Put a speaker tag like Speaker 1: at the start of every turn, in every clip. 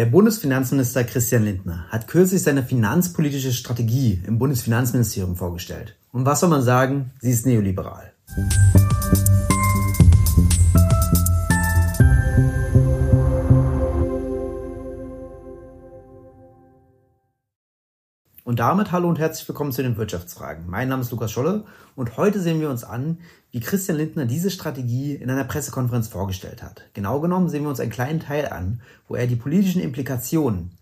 Speaker 1: Der Bundesfinanzminister Christian Lindner hat kürzlich seine finanzpolitische Strategie im Bundesfinanzministerium vorgestellt. Und was soll man sagen? Sie ist neoliberal. Und damit hallo und herzlich willkommen zu den Wirtschaftsfragen. Mein Name ist Lukas Scholle und heute sehen wir uns an, wie Christian Lindner diese Strategie in einer Pressekonferenz vorgestellt hat. Genau genommen sehen wir uns einen kleinen Teil an, wo er die politischen Implikationen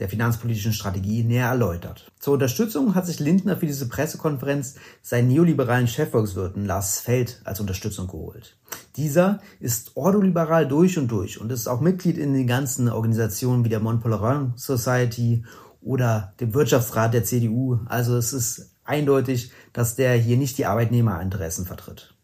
Speaker 1: der finanzpolitischen Strategie näher erläutert. Zur Unterstützung hat sich Lindner für diese Pressekonferenz seinen neoliberalen Chefvolkswirten Lars Feld als Unterstützung geholt. Dieser ist ordoliberal durch und durch und ist auch Mitglied in den ganzen Organisationen wie der Mont Pelerin Society oder dem Wirtschaftsrat der CDU. Also es ist eindeutig, dass der hier nicht die Arbeitnehmerinteressen vertritt.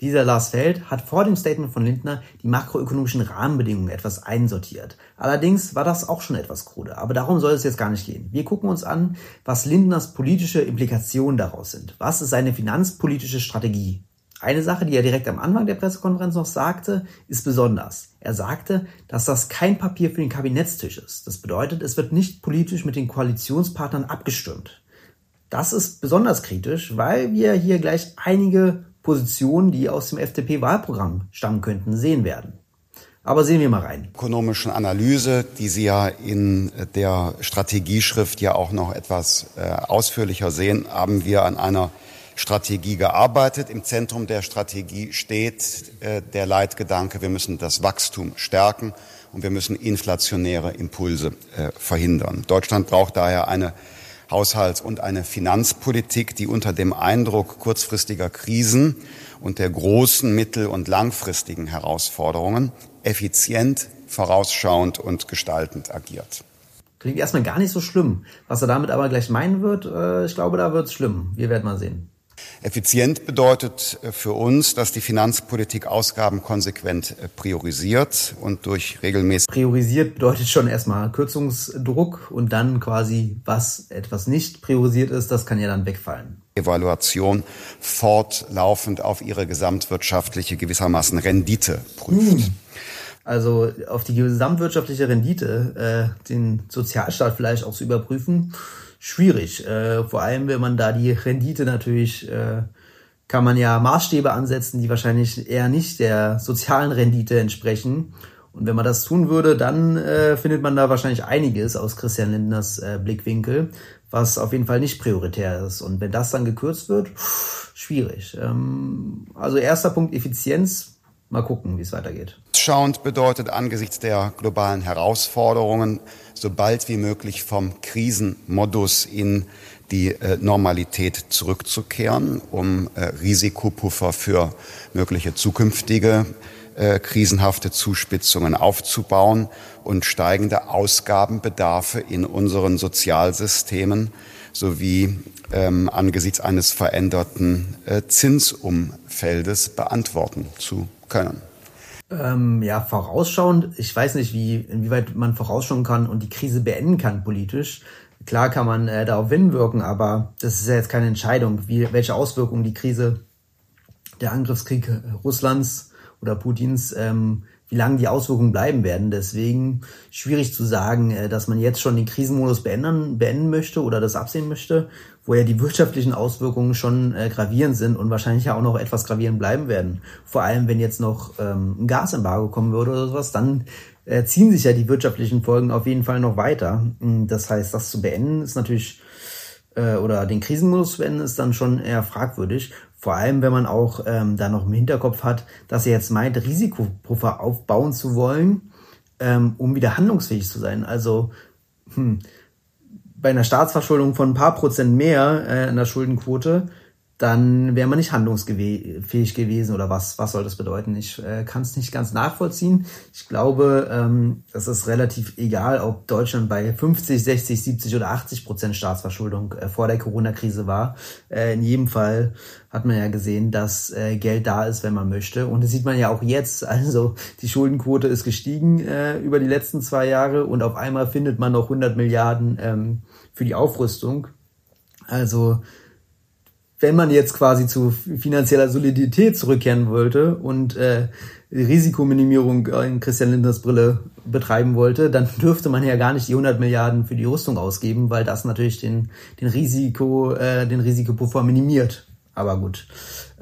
Speaker 1: Dieser Lars Feld hat vor dem Statement von Lindner die makroökonomischen Rahmenbedingungen etwas einsortiert. Allerdings war das auch schon etwas krude, aber darum soll es jetzt gar nicht gehen. Wir gucken uns an, was Lindners politische Implikationen daraus sind. Was ist seine finanzpolitische Strategie? Eine Sache, die er direkt am Anfang der Pressekonferenz noch sagte, ist besonders. Er sagte, dass das kein Papier für den Kabinettstisch ist. Das bedeutet, es wird nicht politisch mit den Koalitionspartnern abgestimmt. Das ist besonders kritisch, weil wir hier gleich einige Positionen, die aus dem FDP-Wahlprogramm stammen könnten, sehen werden. Aber sehen wir mal rein.
Speaker 2: Ökonomischen Analyse, die Sie ja in der Strategieschrift ja auch noch etwas äh, ausführlicher sehen, haben wir an einer Strategie gearbeitet. Im Zentrum der Strategie steht äh, der Leitgedanke, wir müssen das Wachstum stärken und wir müssen inflationäre Impulse äh, verhindern. Deutschland braucht daher eine Haushalts- und eine Finanzpolitik, die unter dem Eindruck kurzfristiger Krisen und der großen mittel- und langfristigen Herausforderungen effizient, vorausschauend und gestaltend agiert.
Speaker 1: Klingt erstmal gar nicht so schlimm. Was er damit aber gleich meinen wird, äh, ich glaube, da wird es schlimm. Wir werden mal sehen.
Speaker 2: Effizient bedeutet äh, für uns, dass die Finanzpolitik Ausgaben konsequent äh, priorisiert und durch regelmäßig.
Speaker 1: Priorisiert bedeutet schon erstmal Kürzungsdruck und dann quasi, was etwas nicht priorisiert ist, das kann ja dann wegfallen.
Speaker 2: Evaluation fortlaufend auf ihre gesamtwirtschaftliche gewissermaßen Rendite prüft. Hm.
Speaker 1: Also auf die gesamtwirtschaftliche Rendite, äh, den Sozialstaat vielleicht auch zu überprüfen schwierig. Äh, vor allem, wenn man da die Rendite natürlich, äh, kann man ja Maßstäbe ansetzen, die wahrscheinlich eher nicht der sozialen Rendite entsprechen. Und wenn man das tun würde, dann äh, findet man da wahrscheinlich einiges aus Christian Lindners äh, Blickwinkel, was auf jeden Fall nicht prioritär ist. Und wenn das dann gekürzt wird, schwierig. Ähm, also erster Punkt Effizienz. Mal gucken, wie es weitergeht.
Speaker 2: Schauend bedeutet angesichts der globalen Herausforderungen so bald wie möglich vom Krisenmodus in die äh, Normalität zurückzukehren, um äh, Risikopuffer für mögliche zukünftige äh, krisenhafte Zuspitzungen aufzubauen und steigende Ausgabenbedarfe in unseren Sozialsystemen sowie ähm, angesichts eines veränderten äh, Zinsumfeldes beantworten zu können.
Speaker 1: Ähm, ja, vorausschauend, ich weiß nicht, wie, inwieweit man vorausschauen kann und die Krise beenden kann politisch. Klar kann man äh, darauf hinwirken, aber das ist ja jetzt keine Entscheidung, wie, welche Auswirkungen die Krise, der Angriffskrieg Russlands oder Putins, ähm, wie lange die Auswirkungen bleiben werden. Deswegen schwierig zu sagen, äh, dass man jetzt schon den Krisenmodus beenden, beenden möchte oder das absehen möchte wo ja die wirtschaftlichen Auswirkungen schon äh, gravierend sind und wahrscheinlich ja auch noch etwas gravierend bleiben werden. Vor allem, wenn jetzt noch ähm, ein Gasembargo kommen würde oder sowas, dann äh, ziehen sich ja die wirtschaftlichen Folgen auf jeden Fall noch weiter. Hm, das heißt, das zu beenden ist natürlich, oder den Krisenmodus zu beenden, ist dann schon eher fragwürdig. Vor allem, wenn man auch ähm, da noch im Hinterkopf hat, dass er jetzt meint, Risikopuffer aufbauen zu wollen, ähm, um wieder handlungsfähig zu sein. Also, hm, bei einer Staatsverschuldung von ein paar Prozent mehr äh, in der Schuldenquote dann wäre man nicht handlungsfähig gewesen oder was, was soll das bedeuten? Ich äh, kann es nicht ganz nachvollziehen. Ich glaube, ähm, es ist relativ egal, ob Deutschland bei 50, 60, 70 oder 80 Prozent Staatsverschuldung äh, vor der Corona-Krise war. Äh, in jedem Fall hat man ja gesehen, dass äh, Geld da ist, wenn man möchte. Und das sieht man ja auch jetzt. Also die Schuldenquote ist gestiegen äh, über die letzten zwei Jahre und auf einmal findet man noch 100 Milliarden ähm, für die Aufrüstung. Also wenn man jetzt quasi zu finanzieller Solidität zurückkehren wollte und äh, Risikominimierung in Christian Lindners Brille betreiben wollte, dann dürfte man ja gar nicht die 100 Milliarden für die Rüstung ausgeben, weil das natürlich den, den Risiko, äh, den Risikopuffer minimiert. Aber gut,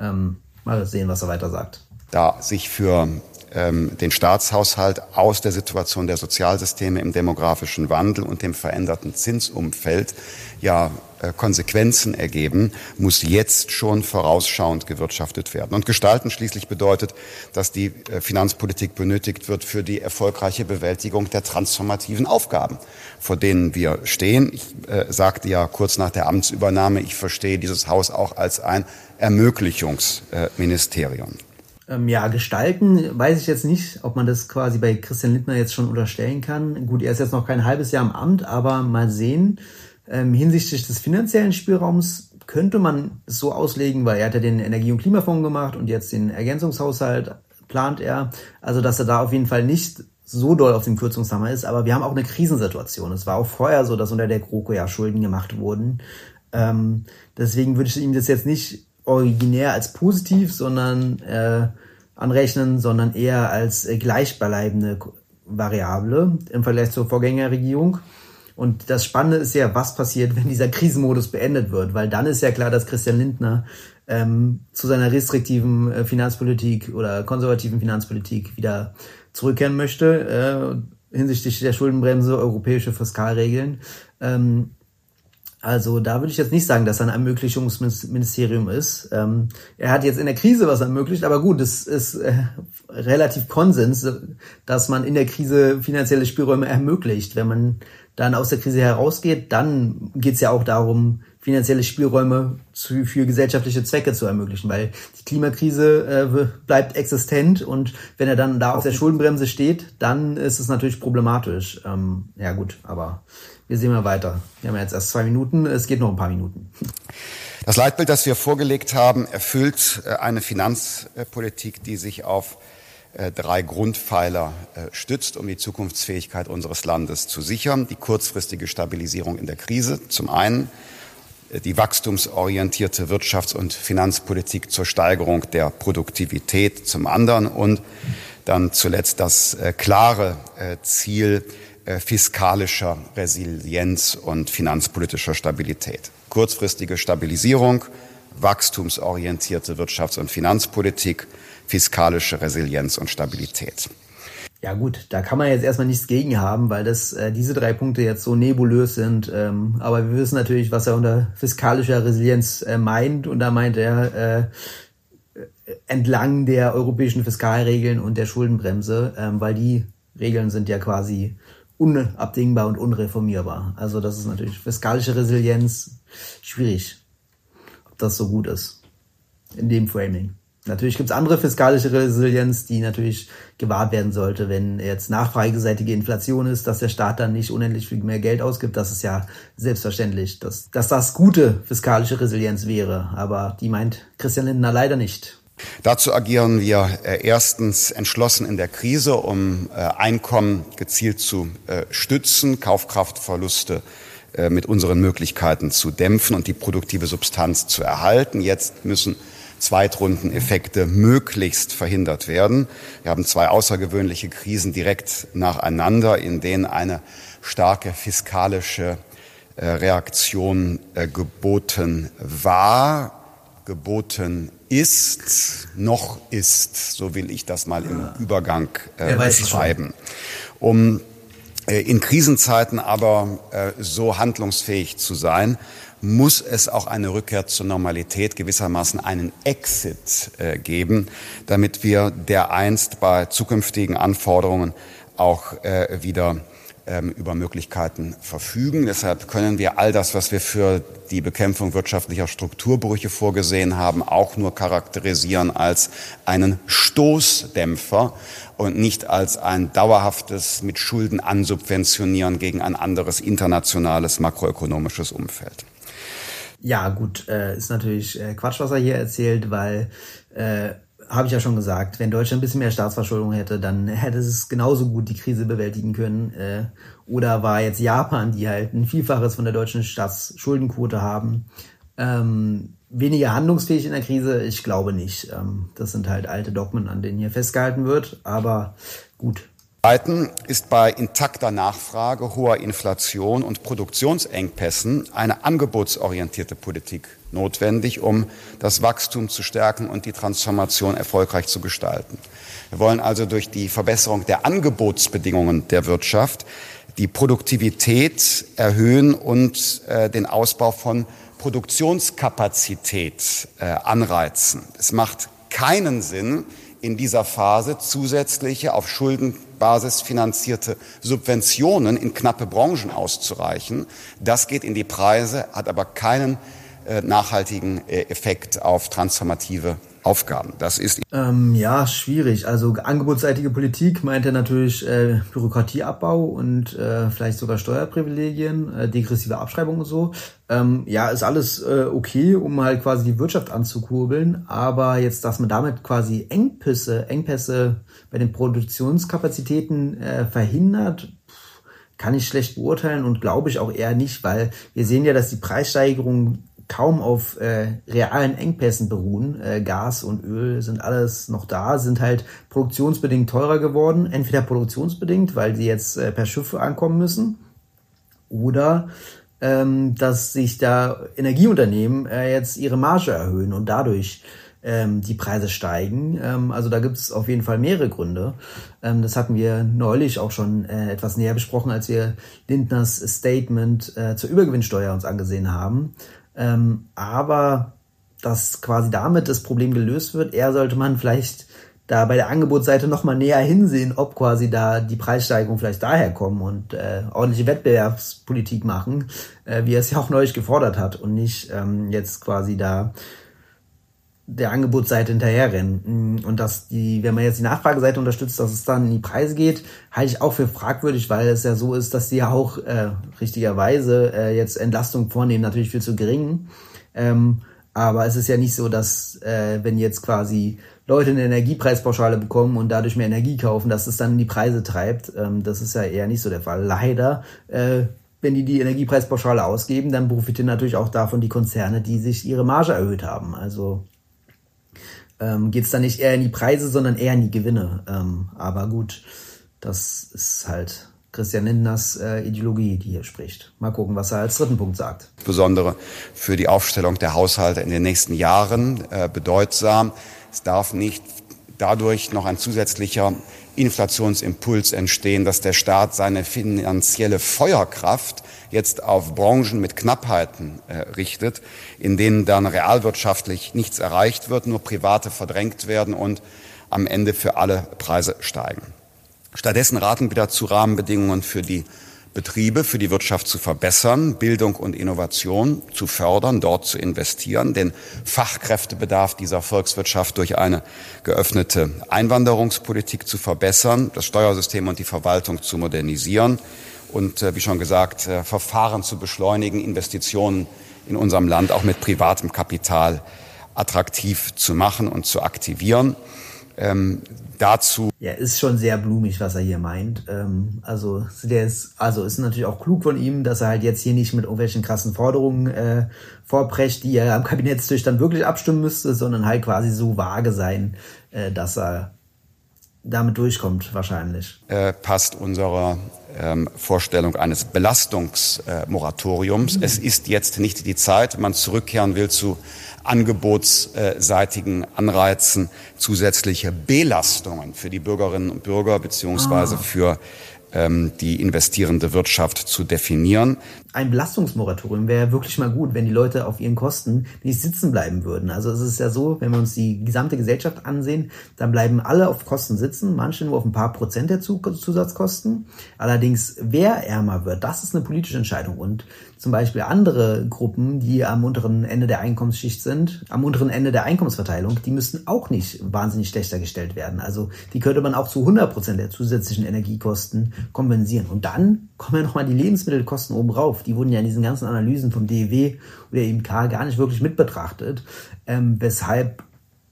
Speaker 1: ähm, mal sehen, was er weiter sagt.
Speaker 2: Da sich für ähm, den Staatshaushalt aus der Situation der Sozialsysteme im demografischen Wandel und dem veränderten Zinsumfeld ja äh, Konsequenzen ergeben, muss jetzt schon vorausschauend gewirtschaftet werden. Und gestalten schließlich bedeutet, dass die äh, Finanzpolitik benötigt wird für die erfolgreiche Bewältigung der transformativen Aufgaben, vor denen wir stehen. Ich äh, sagte ja kurz nach der Amtsübernahme, ich verstehe dieses Haus auch als ein Ermöglichungsministerium.
Speaker 1: Ähm, ja, gestalten weiß ich jetzt nicht, ob man das quasi bei Christian Lindner jetzt schon unterstellen kann. Gut, er ist jetzt noch kein halbes Jahr im Amt, aber mal sehen. Ähm, hinsichtlich des finanziellen Spielraums könnte man es so auslegen, weil er hat ja den Energie- und Klimafonds gemacht und jetzt den Ergänzungshaushalt plant er. Also, dass er da auf jeden Fall nicht so doll auf dem Kürzungshammer ist, aber wir haben auch eine Krisensituation. Es war auch vorher so, dass unter der GroKo ja Schulden gemacht wurden. Ähm, deswegen würde ich ihm das jetzt nicht originär als positiv, sondern äh, anrechnen, sondern eher als äh, gleichbleibende Variable im Vergleich zur Vorgängerregierung. Und das Spannende ist ja, was passiert, wenn dieser Krisenmodus beendet wird, weil dann ist ja klar, dass Christian Lindner ähm, zu seiner restriktiven äh, Finanzpolitik oder konservativen Finanzpolitik wieder zurückkehren möchte äh, hinsichtlich der Schuldenbremse, europäische Fiskalregeln. Ähm, also da würde ich jetzt nicht sagen, dass er ein Ermöglichungsministerium ist. Ähm, er hat jetzt in der Krise was ermöglicht, aber gut, es ist äh, relativ Konsens, dass man in der Krise finanzielle Spielräume ermöglicht. Wenn man dann aus der Krise herausgeht, dann geht es ja auch darum, finanzielle Spielräume zu, für gesellschaftliche Zwecke zu ermöglichen, weil die Klimakrise äh, bleibt existent und wenn er dann da auf der Schuldenbremse steht, dann ist es natürlich problematisch. Ähm, ja gut, aber wir sehen mal weiter. Wir haben jetzt erst zwei Minuten, es geht noch ein paar Minuten.
Speaker 2: Das Leitbild, das wir vorgelegt haben, erfüllt äh, eine Finanzpolitik, die sich auf äh, drei Grundpfeiler äh, stützt, um die Zukunftsfähigkeit unseres Landes zu sichern. Die kurzfristige Stabilisierung in der Krise zum einen, die wachstumsorientierte Wirtschafts- und Finanzpolitik zur Steigerung der Produktivität zum anderen und dann zuletzt das klare Ziel, äh, fiskalischer Resilienz und finanzpolitischer Stabilität. Kurzfristige Stabilisierung, wachstumsorientierte Wirtschafts- und Finanzpolitik, fiskalische Resilienz und Stabilität.
Speaker 1: Ja gut, da kann man jetzt erstmal nichts gegen haben, weil das äh, diese drei Punkte jetzt so nebulös sind. Ähm, aber wir wissen natürlich, was er unter fiskalischer Resilienz äh, meint. Und da meint er äh, entlang der europäischen Fiskalregeln und der Schuldenbremse, ähm, weil die Regeln sind ja quasi unabdingbar und unreformierbar. Also das ist natürlich fiskalische Resilienz schwierig, ob das so gut ist in dem Framing. Natürlich gibt's andere fiskalische Resilienz, die natürlich gewahrt werden sollte, wenn jetzt nachfrageseitige Inflation ist, dass der Staat dann nicht unendlich viel mehr Geld ausgibt. Das ist ja selbstverständlich, dass, dass das gute fiskalische Resilienz wäre. Aber die meint Christian Lindner leider nicht.
Speaker 2: Dazu agieren wir äh, erstens entschlossen in der Krise, um äh, Einkommen gezielt zu äh, stützen, Kaufkraftverluste mit unseren Möglichkeiten zu dämpfen und die produktive Substanz zu erhalten. Jetzt müssen Zweitrundeneffekte möglichst verhindert werden. Wir haben zwei außergewöhnliche Krisen direkt nacheinander, in denen eine starke fiskalische Reaktion geboten war, geboten ist, noch ist, so will ich das mal im Übergang äh, beschreiben. Um äh, in Krisenzeiten aber äh, so handlungsfähig zu sein, muss es auch eine Rückkehr zur Normalität, gewissermaßen einen Exit äh, geben, damit wir dereinst bei zukünftigen Anforderungen auch äh, wieder über Möglichkeiten verfügen. Deshalb können wir all das, was wir für die Bekämpfung wirtschaftlicher Strukturbrüche vorgesehen haben, auch nur charakterisieren als einen Stoßdämpfer und nicht als ein dauerhaftes mit Schulden ansubventionieren gegen ein anderes internationales makroökonomisches Umfeld.
Speaker 1: Ja, gut, äh, ist natürlich äh, Quatsch, was er hier erzählt, weil äh, habe ich ja schon gesagt, wenn Deutschland ein bisschen mehr Staatsverschuldung hätte, dann hätte es genauso gut die Krise bewältigen können. Äh, oder war jetzt Japan, die halt ein Vielfaches von der deutschen Staatsschuldenquote haben Ähm, weniger handlungsfähig in der Krise, ich glaube nicht. Ähm, das sind halt alte Dogmen, an denen hier festgehalten wird, aber gut.
Speaker 2: Zweitens ist bei intakter Nachfrage, hoher Inflation und Produktionsengpässen eine angebotsorientierte Politik notwendig, um das Wachstum zu stärken und die Transformation erfolgreich zu gestalten. Wir wollen also durch die Verbesserung der Angebotsbedingungen der Wirtschaft die Produktivität erhöhen und äh, den Ausbau von Produktionskapazität äh, anreizen. Es macht keinen Sinn, in dieser Phase zusätzliche auf Schuldenbasis finanzierte Subventionen in knappe Branchen auszureichen. Das geht in die Preise, hat aber keinen nachhaltigen äh, Effekt auf transformative Aufgaben. Das ist
Speaker 1: ähm, ja schwierig. Also angebotsseitige Politik meint er natürlich äh, Bürokratieabbau und äh, vielleicht sogar Steuerprivilegien, äh, degressive Abschreibung und so. Ähm, ja, ist alles äh, okay, um halt quasi die Wirtschaft anzukurbeln. Aber jetzt, dass man damit quasi Engpässe, Engpässe bei den Produktionskapazitäten äh, verhindert, kann ich schlecht beurteilen und glaube ich auch eher nicht, weil wir sehen ja, dass die Preissteigerungen kaum auf äh, realen Engpässen beruhen. Äh, Gas und Öl sind alles noch da, sind halt produktionsbedingt teurer geworden. Entweder produktionsbedingt, weil sie jetzt äh, per Schiff ankommen müssen, oder ähm, dass sich da Energieunternehmen äh, jetzt ihre Marge erhöhen und dadurch ähm, die Preise steigen. Ähm, also da gibt es auf jeden Fall mehrere Gründe. Ähm, das hatten wir neulich auch schon äh, etwas näher besprochen, als wir Lindners Statement äh, zur Übergewinnsteuer uns angesehen haben. Ähm, aber dass quasi damit das Problem gelöst wird, eher sollte man vielleicht da bei der Angebotsseite nochmal näher hinsehen, ob quasi da die Preissteigerungen vielleicht daher kommen und äh, ordentliche Wettbewerbspolitik machen, äh, wie er es ja auch neulich gefordert hat und nicht ähm, jetzt quasi da der Angebotsseite hinterherrennen. Und dass die, wenn man jetzt die Nachfrageseite unterstützt, dass es dann in die Preise geht, halte ich auch für fragwürdig, weil es ja so ist, dass die ja auch äh, richtigerweise äh, jetzt Entlastung vornehmen, natürlich viel zu gering. Ähm, aber es ist ja nicht so, dass äh, wenn jetzt quasi Leute eine Energiepreispauschale bekommen und dadurch mehr Energie kaufen, dass es dann die Preise treibt. Ähm, das ist ja eher nicht so der Fall. Leider, äh, wenn die die Energiepreispauschale ausgeben, dann profitieren natürlich auch davon die Konzerne, die sich ihre Marge erhöht haben. Also ähm, geht es dann nicht eher in die Preise, sondern eher in die Gewinne. Ähm, aber gut, das ist halt Christian Lindners äh, Ideologie, die hier spricht. Mal gucken, was er als dritten Punkt sagt.
Speaker 2: Insbesondere für die Aufstellung der Haushalte in den nächsten Jahren äh, bedeutsam. Es darf nicht dadurch noch ein zusätzlicher Inflationsimpuls entstehen, dass der Staat seine finanzielle Feuerkraft jetzt auf Branchen mit Knappheiten äh, richtet, in denen dann realwirtschaftlich nichts erreicht wird, nur Private verdrängt werden und am Ende für alle Preise steigen. Stattdessen raten wir dazu, Rahmenbedingungen für die Betriebe, für die Wirtschaft zu verbessern, Bildung und Innovation zu fördern, dort zu investieren, den Fachkräftebedarf dieser Volkswirtschaft durch eine geöffnete Einwanderungspolitik zu verbessern, das Steuersystem und die Verwaltung zu modernisieren und, äh, wie schon gesagt, äh, Verfahren zu beschleunigen, Investitionen in unserem Land auch mit privatem Kapital attraktiv zu machen und zu aktivieren. Ähm, dazu.
Speaker 1: Ja, ist schon sehr blumig, was er hier meint. Ähm, also der ist, also ist natürlich auch klug von ihm, dass er halt jetzt hier nicht mit irgendwelchen krassen Forderungen äh, vorprescht, die er am Kabinettstisch dann wirklich abstimmen müsste, sondern halt quasi so vage sein, äh, dass er damit durchkommt wahrscheinlich.
Speaker 2: Äh, passt unserer ähm, Vorstellung eines Belastungsmoratoriums. Mhm. Es ist jetzt nicht die Zeit, wenn man zurückkehren will zu angebotsseitigen Anreizen, zusätzliche Belastungen für die Bürgerinnen und Bürger beziehungsweise ah. für ähm, die investierende Wirtschaft zu definieren.
Speaker 1: Ein Belastungsmoratorium wäre wirklich mal gut, wenn die Leute auf ihren Kosten nicht sitzen bleiben würden. Also es ist ja so, wenn wir uns die gesamte Gesellschaft ansehen, dann bleiben alle auf Kosten sitzen, manche nur auf ein paar Prozent der Zusatzkosten. Allerdings, wer ärmer wird, das ist eine politische Entscheidung. Und zum Beispiel andere Gruppen, die am unteren Ende der Einkommensschicht sind, am unteren Ende der Einkommensverteilung, die müssten auch nicht wahnsinnig schlechter gestellt werden. Also die könnte man auch zu 100 Prozent der zusätzlichen Energiekosten kompensieren. Und dann kommen ja nochmal die Lebensmittelkosten oben rauf. Die wurden ja in diesen ganzen Analysen vom DEW oder IMK gar nicht wirklich mit betrachtet, ähm, weshalb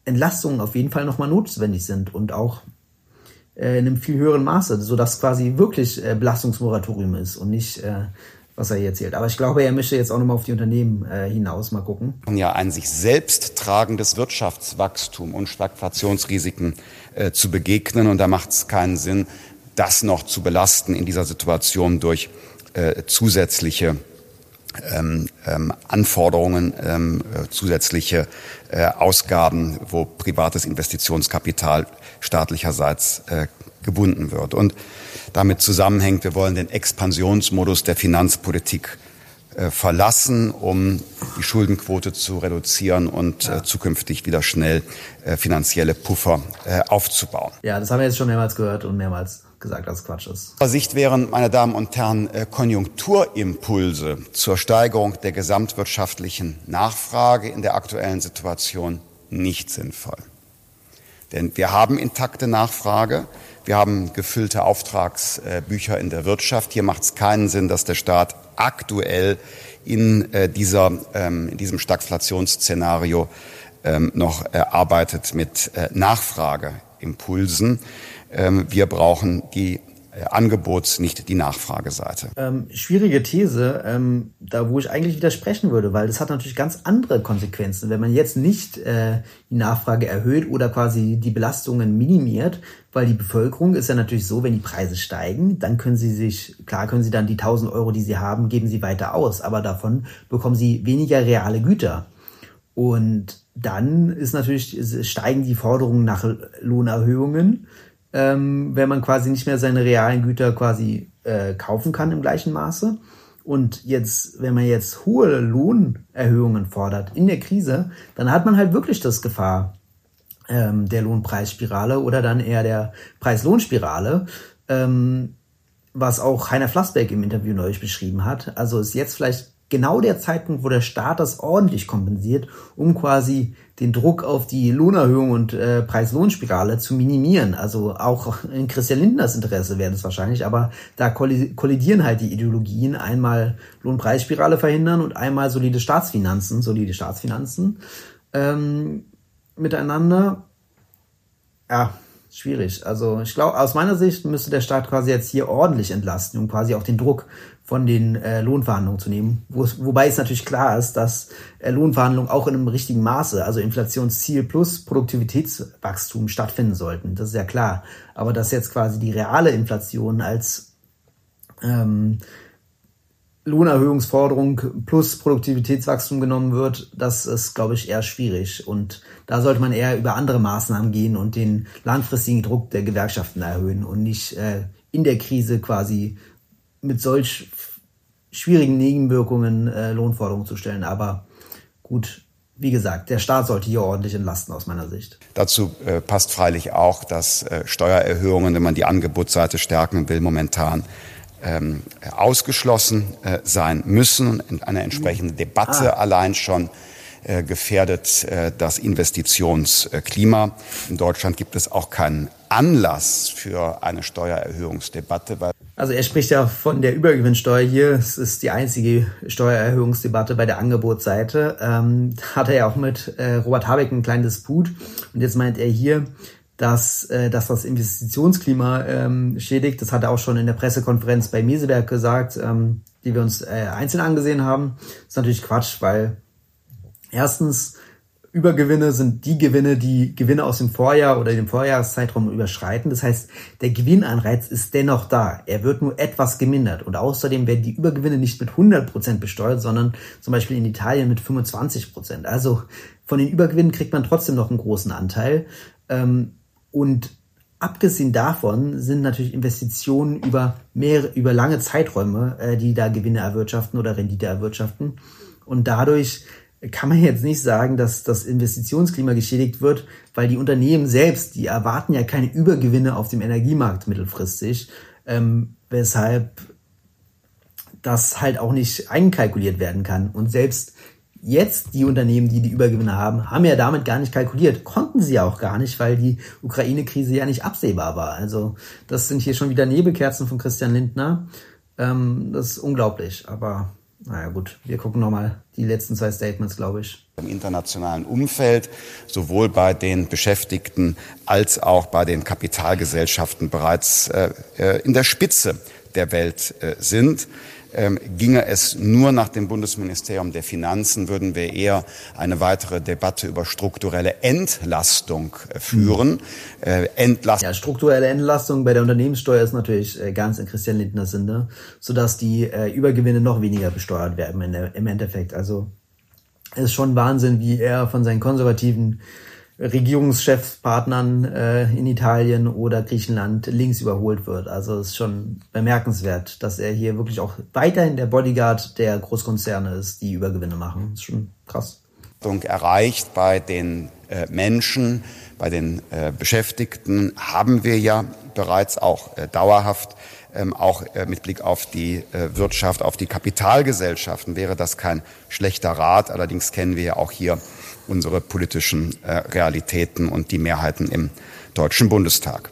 Speaker 1: Entlastungen auf jeden Fall nochmal notwendig sind und auch äh, in einem viel höheren Maße, sodass quasi wirklich äh, Belastungsmoratorium ist und nicht äh, was er hier erzählt. Aber ich glaube, er möchte jetzt auch nochmal auf die Unternehmen äh, hinaus mal gucken.
Speaker 2: Ja, ein sich selbst tragendes Wirtschaftswachstum und Stagflationsrisiken äh, zu begegnen. Und da macht es keinen Sinn, das noch zu belasten in dieser Situation durch äh, zusätzliche ähm, ähm, Anforderungen, ähm, äh, zusätzliche äh, Ausgaben, wo privates Investitionskapital staatlicherseits äh, gebunden wird. Und damit zusammenhängt, wir wollen den Expansionsmodus der Finanzpolitik äh, verlassen, um die Schuldenquote zu reduzieren und äh, zukünftig wieder schnell äh, finanzielle Puffer äh, aufzubauen.
Speaker 1: Ja, das haben wir jetzt schon mehrmals gehört und mehrmals gesagt, dass Quatsch ist.
Speaker 2: Sicht wären, meine Damen und Herren, äh, Konjunkturimpulse zur Steigerung der gesamtwirtschaftlichen Nachfrage in der aktuellen Situation nicht sinnvoll. Denn wir haben intakte Nachfrage. Wir haben gefüllte Auftragsbücher in der Wirtschaft. Hier macht es keinen Sinn, dass der Staat aktuell in, äh, dieser, ähm, in diesem Stagflationsszenario ähm, noch äh, arbeitet mit Nachfrageimpulsen. Ähm, wir brauchen die äh, Angebots, nicht die Nachfrageseite.
Speaker 1: Ähm, schwierige These, ähm, da wo ich eigentlich widersprechen würde, weil das hat natürlich ganz andere Konsequenzen. Wenn man jetzt nicht äh, die Nachfrage erhöht oder quasi die Belastungen minimiert, weil die Bevölkerung ist ja natürlich so, wenn die Preise steigen, dann können sie sich, klar können sie dann die 1000 Euro, die sie haben, geben sie weiter aus, aber davon bekommen sie weniger reale Güter. Und dann ist natürlich, steigen die Forderungen nach Lohnerhöhungen ähm, wenn man quasi nicht mehr seine realen Güter quasi äh, kaufen kann im gleichen Maße. Und jetzt, wenn man jetzt hohe Lohnerhöhungen fordert in der Krise, dann hat man halt wirklich das Gefahr ähm, der Lohnpreisspirale oder dann eher der Preis-Lohn-Spirale, ähm, was auch Heiner Flassbeck im Interview neulich beschrieben hat. Also ist jetzt vielleicht genau der Zeitpunkt, wo der Staat das ordentlich kompensiert, um quasi den Druck auf die Lohnerhöhung und äh, Preis-Lohn-Spirale zu minimieren. Also auch in Christian Lindners Interesse wäre das wahrscheinlich, aber da kollidieren halt die Ideologien. Einmal Lohnpreisspirale verhindern und einmal solide Staatsfinanzen, solide Staatsfinanzen ähm, miteinander. Ja, schwierig. Also ich glaube, aus meiner Sicht müsste der Staat quasi jetzt hier ordentlich entlasten, um quasi auch den Druck von den äh, Lohnverhandlungen zu nehmen. Wo, wobei es natürlich klar ist, dass äh, Lohnverhandlungen auch in einem richtigen Maße, also Inflationsziel plus Produktivitätswachstum stattfinden sollten. Das ist ja klar. Aber dass jetzt quasi die reale Inflation als ähm, Lohnerhöhungsforderung plus Produktivitätswachstum genommen wird, das ist, glaube ich, eher schwierig. Und da sollte man eher über andere Maßnahmen gehen und den langfristigen Druck der Gewerkschaften erhöhen und nicht äh, in der Krise quasi mit solch schwierigen Nebenwirkungen äh, Lohnforderungen zu stellen. Aber gut, wie gesagt, der Staat sollte hier ordentlich entlasten aus meiner Sicht.
Speaker 2: Dazu äh, passt freilich auch, dass äh, Steuererhöhungen, wenn man die Angebotsseite stärken will, momentan ähm, ausgeschlossen äh, sein müssen. Eine entsprechende Debatte ah. allein schon äh, gefährdet äh, das Investitionsklima. In Deutschland gibt es auch keinen Anlass für eine Steuererhöhungsdebatte. Weil
Speaker 1: also er spricht ja von der Übergewinnsteuer hier. Es ist die einzige Steuererhöhungsdebatte bei der Angebotsseite. Ähm, hat er ja auch mit äh, Robert Habeck einen kleinen Disput. Und jetzt meint er hier, dass, äh, dass das Investitionsklima ähm, schädigt. Das hat er auch schon in der Pressekonferenz bei Meseberg gesagt, ähm, die wir uns äh, einzeln angesehen haben. Das ist natürlich Quatsch, weil erstens Übergewinne sind die Gewinne, die Gewinne aus dem Vorjahr oder dem Vorjahreszeitraum überschreiten. Das heißt, der Gewinnanreiz ist dennoch da. Er wird nur etwas gemindert. Und außerdem werden die Übergewinne nicht mit 100 Prozent besteuert, sondern zum Beispiel in Italien mit 25 Prozent. Also von den Übergewinnen kriegt man trotzdem noch einen großen Anteil. Ähm, und abgesehen davon sind natürlich Investitionen über mehrere, über lange Zeiträume, äh, die da Gewinne erwirtschaften oder Rendite erwirtschaften. Und dadurch kann man jetzt nicht sagen, dass das Investitionsklima geschädigt wird, weil die Unternehmen selbst, die erwarten ja keine Übergewinne auf dem Energiemarkt mittelfristig, ähm, weshalb das halt auch nicht einkalkuliert werden kann. Und selbst jetzt die Unternehmen, die die Übergewinne haben, haben ja damit gar nicht kalkuliert. Konnten sie auch gar nicht, weil die Ukraine-Krise ja nicht absehbar war. Also das sind hier schon wieder Nebelkerzen von Christian Lindner. Ähm, das ist unglaublich, aber naja gut, wir gucken nochmal die letzten zwei Statements, glaube ich.
Speaker 2: Im internationalen Umfeld, sowohl bei den Beschäftigten als auch bei den Kapitalgesellschaften bereits äh, äh in der Spitze der Welt sind. Ähm, ginge es nur nach dem Bundesministerium der Finanzen, würden wir eher eine weitere Debatte über strukturelle Entlastung äh, führen.
Speaker 1: Äh, Entlastung. Ja, strukturelle Entlastung bei der Unternehmenssteuer ist natürlich äh, ganz in Christian Lindner Sinne, sodass die äh, Übergewinne noch weniger besteuert werden im Endeffekt. Also ist schon Wahnsinn, wie er von seinen konservativen Regierungschefspartnern äh, in Italien oder Griechenland links überholt wird. Also es ist schon bemerkenswert, dass er hier wirklich auch weiterhin der Bodyguard der Großkonzerne ist, die Übergewinne machen. Das ist schon krass.
Speaker 2: Erreicht bei den äh, Menschen, bei den äh, Beschäftigten haben wir ja bereits auch äh, dauerhaft ähm, auch äh, mit Blick auf die äh, Wirtschaft, auf die Kapitalgesellschaften wäre das kein schlechter Rat. Allerdings kennen wir ja auch hier unsere politischen äh, Realitäten und die Mehrheiten im Deutschen Bundestag.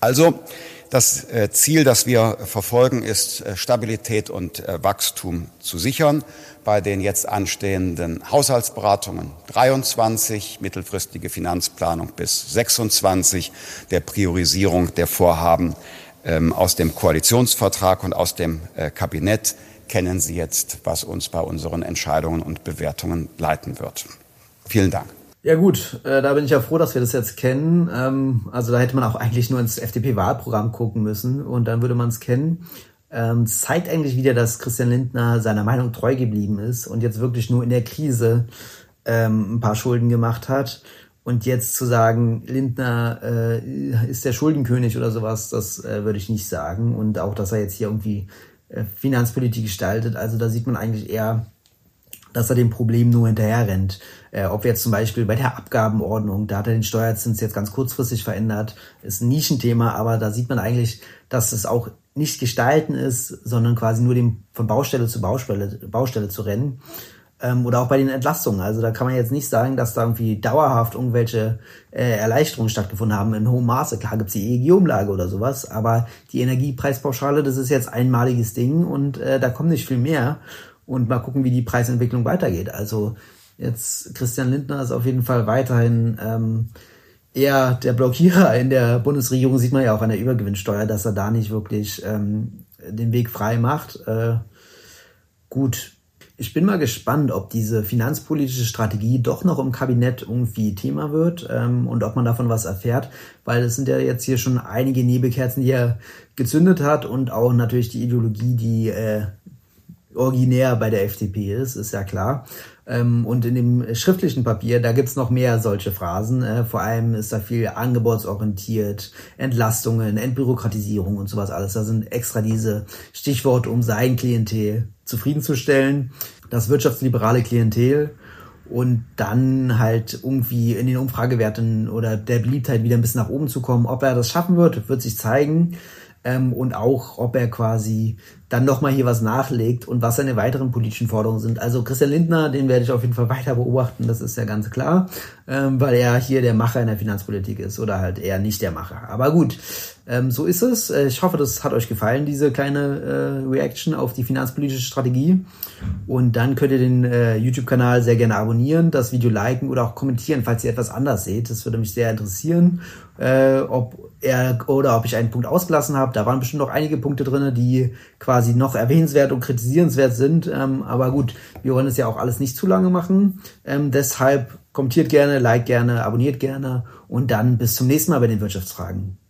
Speaker 2: Also das äh, Ziel, das wir verfolgen, ist äh, Stabilität und Wachstum zu sichern bei den jetzt anstehenden Haushaltsberatungen 23, mittelfristige Finanzplanung bis 26, der Priorisierung der Vorhaben ähm, aus dem Koalitionsvertrag und aus dem Kabinett kennen Sie jetzt, was uns bei unseren Entscheidungen und Bewertungen leiten wird. Vielen Dank.
Speaker 1: Ja gut, äh, da bin ich ja froh, dass wir das jetzt kennen. Ähm, also da hätte man auch eigentlich nur ins FDP-Wahlprogramm gucken müssen und dann würde man es kennen. Ähm, zeigt eigentlich wieder, dass Christian Lindner seiner Meinung treu geblieben ist und jetzt wirklich nur in der Krise ähm, ein paar Schulden gemacht hat. Und jetzt zu sagen, Lindner äh, ist der Schuldenkönig oder sowas, das äh, würde ich nicht sagen. Und auch, dass er jetzt hier irgendwie äh, Finanzpolitik gestaltet. Also da sieht man eigentlich eher, dass er dem Problem nur hinterher rennt. Äh, ob jetzt zum Beispiel bei der Abgabenordnung, da hat er den Steuerzins jetzt ganz kurzfristig verändert, ist ein Nischenthema, aber da sieht man eigentlich, dass es auch nicht gestalten ist, sondern quasi nur dem von Baustelle zu Baustelle, Baustelle zu rennen. Ähm, oder auch bei den Entlastungen. Also da kann man jetzt nicht sagen, dass da irgendwie dauerhaft irgendwelche äh, Erleichterungen stattgefunden haben in hohem Maße. Klar gibt's die EEG-Umlage oder sowas, aber die Energiepreispauschale, das ist jetzt einmaliges Ding und äh, da kommt nicht viel mehr und mal gucken, wie die Preisentwicklung weitergeht. Also jetzt Christian Lindner ist auf jeden Fall weiterhin ähm, eher der Blockierer in der Bundesregierung, sieht man ja auch an der Übergewinnsteuer, dass er da nicht wirklich ähm, den Weg frei macht. Äh, gut, ich bin mal gespannt, ob diese finanzpolitische Strategie doch noch im Kabinett irgendwie Thema wird ähm, und ob man davon was erfährt, weil es sind ja jetzt hier schon einige Nebelkerzen, die er gezündet hat und auch natürlich die Ideologie, die äh, originär bei der FDP ist, ist ja klar. Ähm, und in dem schriftlichen Papier, da gibt's noch mehr solche Phrasen. Äh, vor allem ist da viel angebotsorientiert, Entlastungen, Entbürokratisierung und sowas alles. Da sind extra diese Stichworte, um sein Klientel zufriedenzustellen. Das wirtschaftsliberale Klientel und dann halt irgendwie in den Umfragewerten oder der Beliebtheit wieder ein bisschen nach oben zu kommen. Ob er das schaffen wird, wird sich zeigen ähm, und auch, ob er quasi dann nochmal hier was nachlegt und was seine weiteren politischen Forderungen sind. Also Christian Lindner, den werde ich auf jeden Fall weiter beobachten, das ist ja ganz klar, ähm, weil er hier der Macher in der Finanzpolitik ist oder halt eher nicht der Macher. Aber gut, ähm, so ist es. Äh, ich hoffe, das hat euch gefallen, diese kleine äh, Reaction auf die finanzpolitische Strategie. Und dann könnt ihr den äh, YouTube-Kanal sehr gerne abonnieren, das Video liken oder auch kommentieren, falls ihr etwas anders seht. Das würde mich sehr interessieren, äh, ob er oder ob ich einen Punkt ausgelassen habe. Da waren bestimmt noch einige Punkte drinne, die quasi noch erwähnenswert und kritisierenswert sind. Ähm, aber gut, wir wollen es ja auch alles nicht zu lange machen. Ähm, deshalb kommentiert gerne, like gerne, abonniert gerne und dann bis zum nächsten Mal bei den Wirtschaftsfragen.